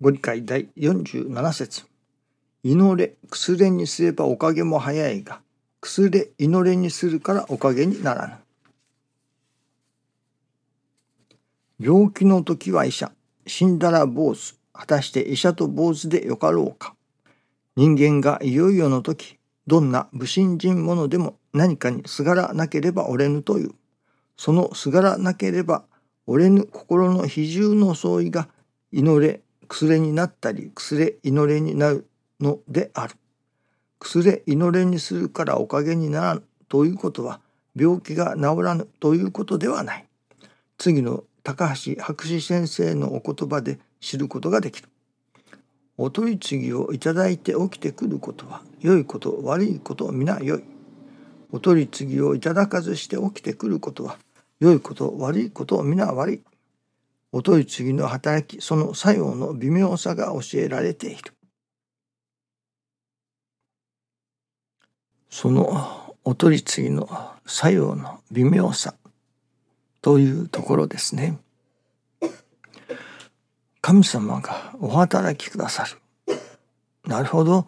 ご理解第47節祈れ、くすれにすればおかげも早いが、くすれ、祈れにするからおかげにならぬ。病気の時は医者、死んだら坊主、果たして医者と坊主でよかろうか。人間がいよいよの時、どんな無信心者でも何かにすがらなければ折れぬという。そのすがらなければ折れぬ心の比重の相違が祈れ、くすれになったり、くすれ、祈れになるのである。くすれ、祈れにするからおかげにならぬということは、病気が治らぬということではない。次の高橋博士先生のお言葉で知ることができる。お取り次ぎをいただいて起きてくることは良いこと悪いこと皆良い。お取り次ぎをいただかずして起きてくることは良いこと悪いこと皆悪い。お取り次の働きその作用の微妙さが教えられている。そのお取り次ぎの作用の微妙さというところですね。神様がお働きくださる。なるほど。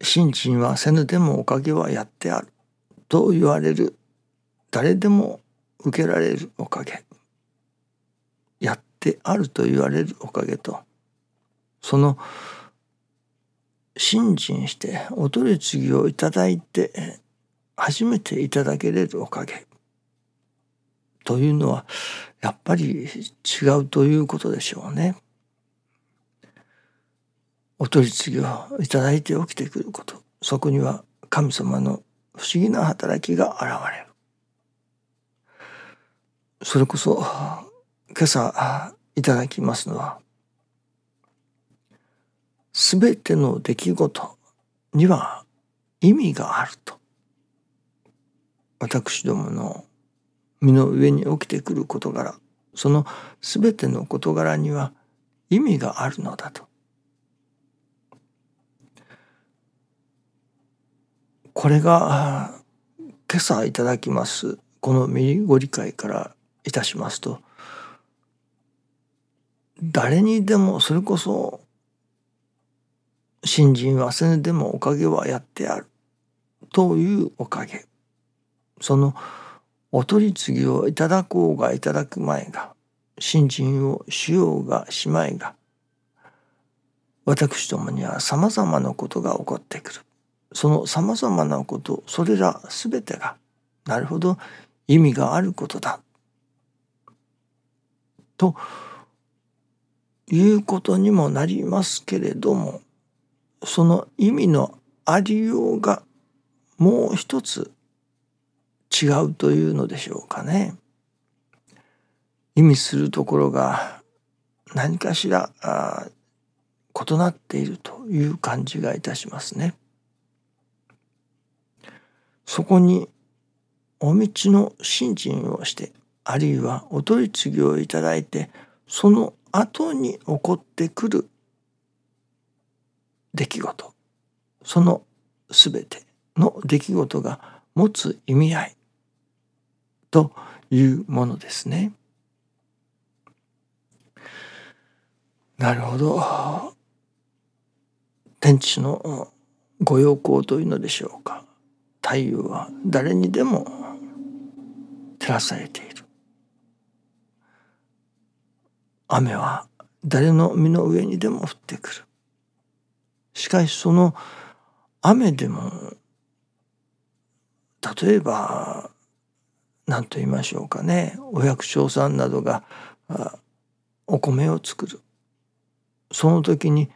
信心はせぬでもおかげはやってある。と言われる。誰でも受けられるおかげ。やってあると言われるおかげと、その信心してお取り次ぎをいただいて初めていただけれるおかげというのはやっぱり違うということでしょうね。お取り次ぎをいただいて起きてくることそこには神様の不思議な働きが現れる。それこそ今朝いただきますのは全ての出来事には意味があると私どもの身の上に起きてくる事柄その全ての事柄には意味があるのだと。これが今朝いただきますこのご理解からいたしますと誰にでもそれこそ新人はせぬでもおかげはやってあるというおかげ。そのお取り次ぎをいただこうがいただく前が新人をしようがしまいが私どもにはさまざまなことが起こってくる。そのさまざまなことそれら全てがなるほど意味があることだ。ということにもなりますけれどもその意味のありようがもう一つ違うというのでしょうかね。意味するところが何かしら異なっているという感じがいたしますね。そこにお道の信心をしてあるいはお取り次ぎをいただいてその後に起こってくる出来事その全ての出来事が持つ意味合いというものですね。なるほど。天地のご要項というのでしょうか。太陽は誰にでも照らされている。雨は誰の身の上にでも降ってくる。しかしその雨でも例えば何と言いましょうかねお百姓さんなどがお米を作るその時に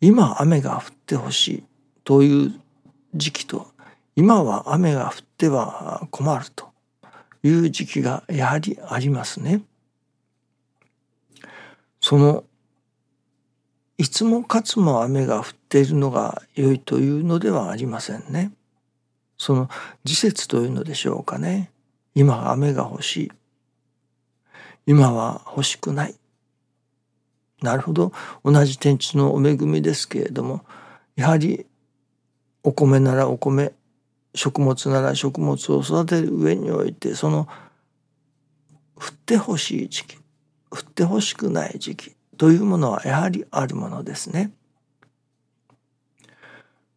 今雨が降ってほしいという時期と今は雨が降っては困るという時期がやはりありますね。そのいつもかつも雨が降っているのが良いというのではありませんね。その時節というのでしょうかね。今雨が欲しい。今は欲しくない。なるほど。同じ天地のお恵みですけれども、やはりお米ならお米、食物なら食物を育てる上において、その降ってほしい時期、降ってほしくない時期というものはやはりあるものですね。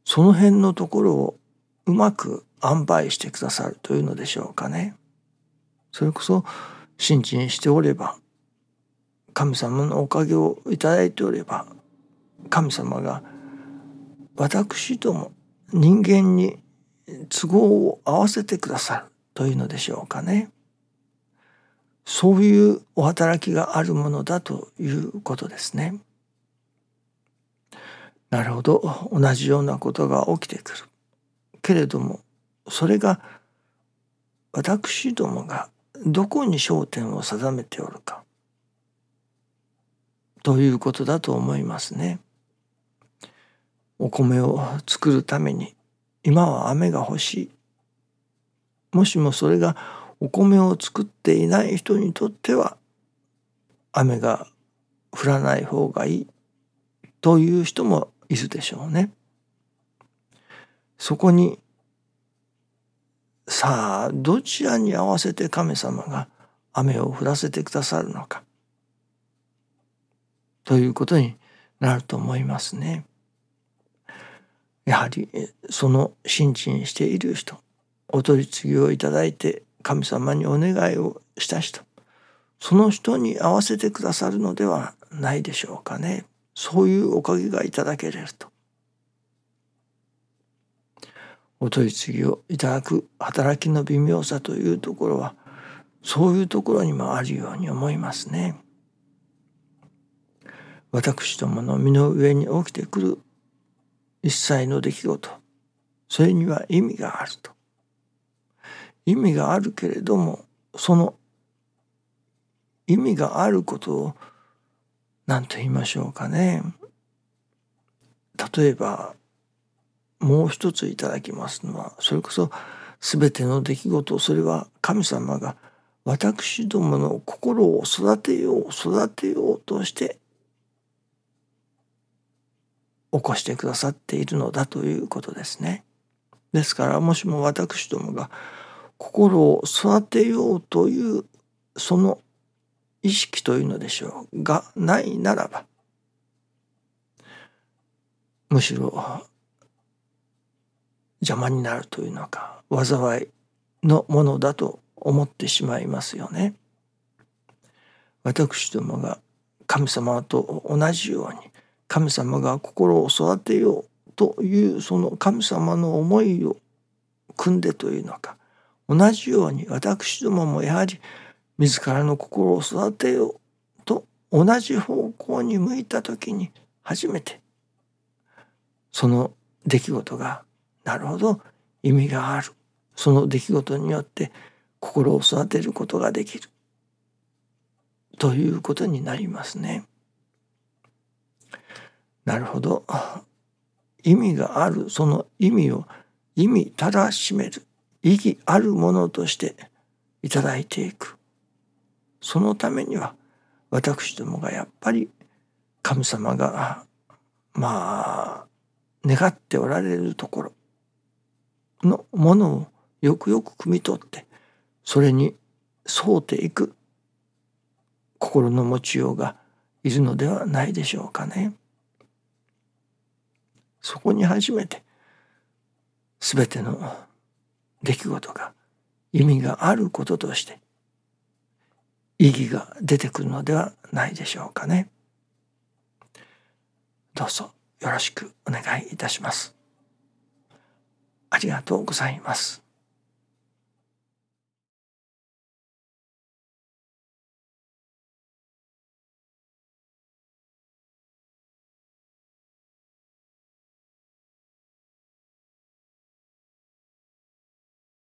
その辺のところをうまく塩梅してくださるというのでしょうかね。それこそ信心しておれば神様のおかげをいただいておれば神様が私ども人間に都合を合わせてくださるというのでしょうかね。そういうお働きがあるものだということですね。なるほど同じようなことが起きてくる。けれどもそれが私どもがどこに焦点を定めておるかということだと思いますね。お米を作るために今は雨が欲しい。もしもそれがお米を作っていない人にとっては雨が降らない方がいいという人もいるでしょうね。そこにさあどちらに合わせて神様が雨を降らせてくださるのかということになると思いますね。やはりその信心している人お取り次ぎをいただいて神様にお願いをした人その人に合わせてくださるのではないでしょうかねそういうおかげがいただけれるとお取り次ぎをいただく働きの微妙さというところはそういうところにもあるように思いますね。私どもの身の上に起きてくる一切の出来事それには意味があると。意味があるけれどもその意味があることを何と言いましょうかね。例えばもう一ついただきますのはそれこそ全ての出来事それは神様が私どもの心を育てよう育てようとして起こしてくださっているのだということですね。ですからもしも私どもが心を育てようというその意識というのでしょうがないならばむしろ邪魔になるというのか災いのものだと思ってしまいますよね。私どもが神様と同じように神様が心を育てようというその神様の思いを組んでというのか同じように私どももやはり自らの心を育てようと同じ方向に向いた時に初めてその出来事がなるほど意味がある。その出来事によって心を育てることができる。ということになりますね。なるほど。意味がある。その意味を意味たらしめる。意義あるものとしていただいていくそのためには私どもがやっぱり神様がまあ願っておられるところのものをよくよく汲み取ってそれに沿うていく心の持ちようがいるのではないでしょうかね。そこに初めて全ての出来事が意味があることとして意義が出てくるのではないでしょうかね。どうぞよろしくお願いいたします。ありがとうございます。